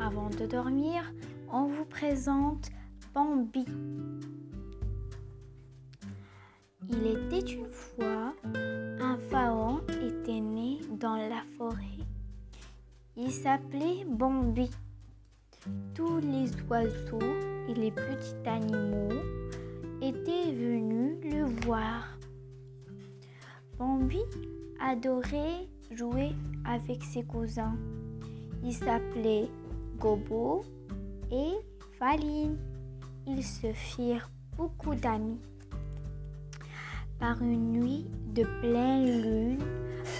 Avant de dormir, on vous présente Bambi. Il était une fois un pharaon était né dans la forêt. Il s'appelait Bambi. Tous les oiseaux et les petits animaux étaient venus le voir. Bambi adorait jouer avec ses cousins. Ils s'appelaient Gobo et Faline. Ils se firent beaucoup d'amis. Par une nuit de pleine lune,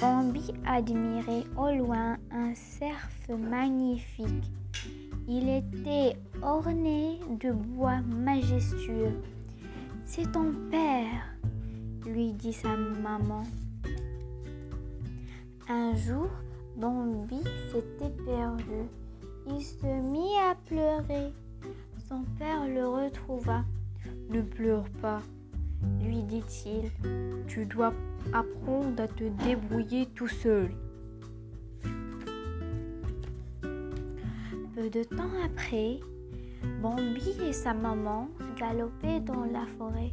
Bambi admirait au loin un cerf magnifique. Il était orné de bois majestueux. C'est ton père, lui dit sa maman. Un jour, Bambi s'était perdu. Il se mit à pleurer. Son père le retrouva. Ne pleure pas, lui dit-il. Tu dois apprendre à te débrouiller tout seul. Peu de temps après, Bambi et sa maman galopaient dans la forêt.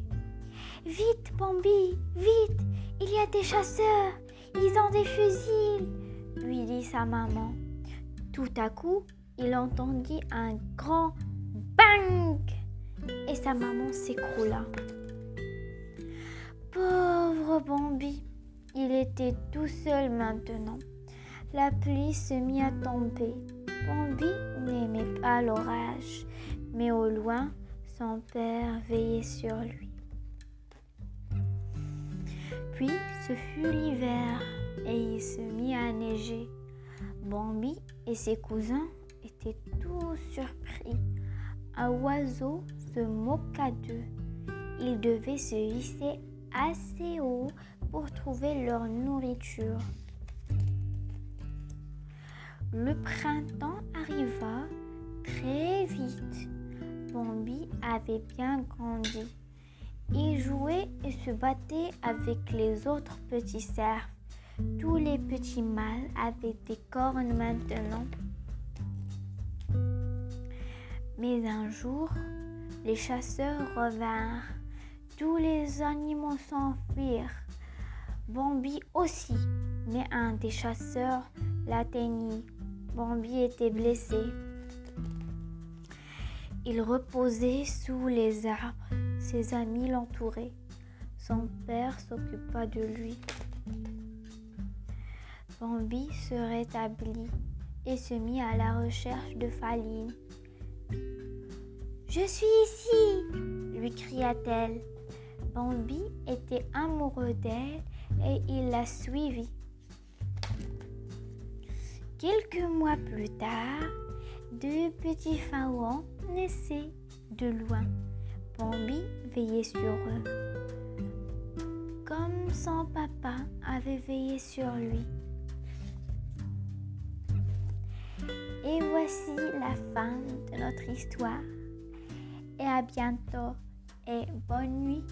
Vite, Bambi, vite, il y a des chasseurs, ils ont des fusils, lui dit sa maman. Tout à coup, il entendit un grand bang et sa maman s'écroula. Pauvre Bambi, il était tout seul maintenant. La pluie se mit à tomber. Bambi n'aimait pas l'orage, mais au loin, son père veillait sur lui. Puis ce fut l'hiver et il se mit à neiger. Bambi et ses cousins étaient tous surpris. Un oiseau se moqua d'eux. Ils devaient se hisser assez haut pour trouver leur nourriture. Le printemps arriva très vite. Bambi avait bien grandi. Il jouait et se battait avec les autres petits cerfs. Tous les petits mâles avaient des cornes maintenant. Mais un jour, les chasseurs revinrent. Tous les animaux s'enfuirent. Bambi aussi, mais un des chasseurs l'atteignit. Bambi était blessé. Il reposait sous les arbres. Ses amis l'entouraient. Son père s'occupa de lui. Bambi se rétablit et se mit à la recherche de Faline. Je suis ici, lui cria-t-elle. Bambi était amoureux d'elle et il la suivit. Quelques mois plus tard, deux petits pharaons naissaient de loin. Bambi veillait sur eux, comme son papa avait veillé sur lui. Et voici la fin de notre histoire. Et à bientôt et bonne nuit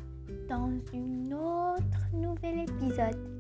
dans un autre nouvel épisode.